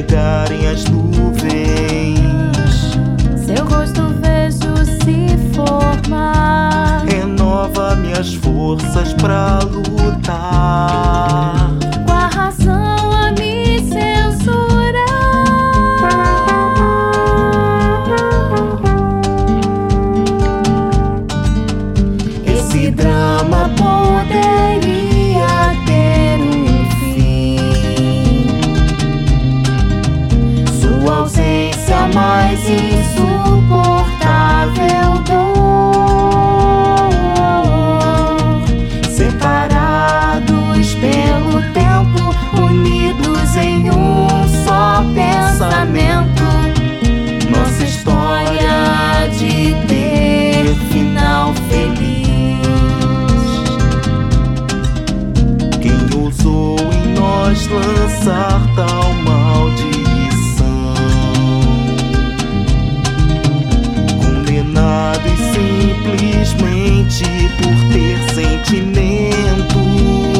chegarem as nuvens. Seu rosto vejo se formar. Renova minhas forças pra luz. mais insuportável dor. Separados pelo tempo, unidos em um só pensamento. Nossa história de ter final feliz. Quem ousou em nós lançar tal? por ter sentimento.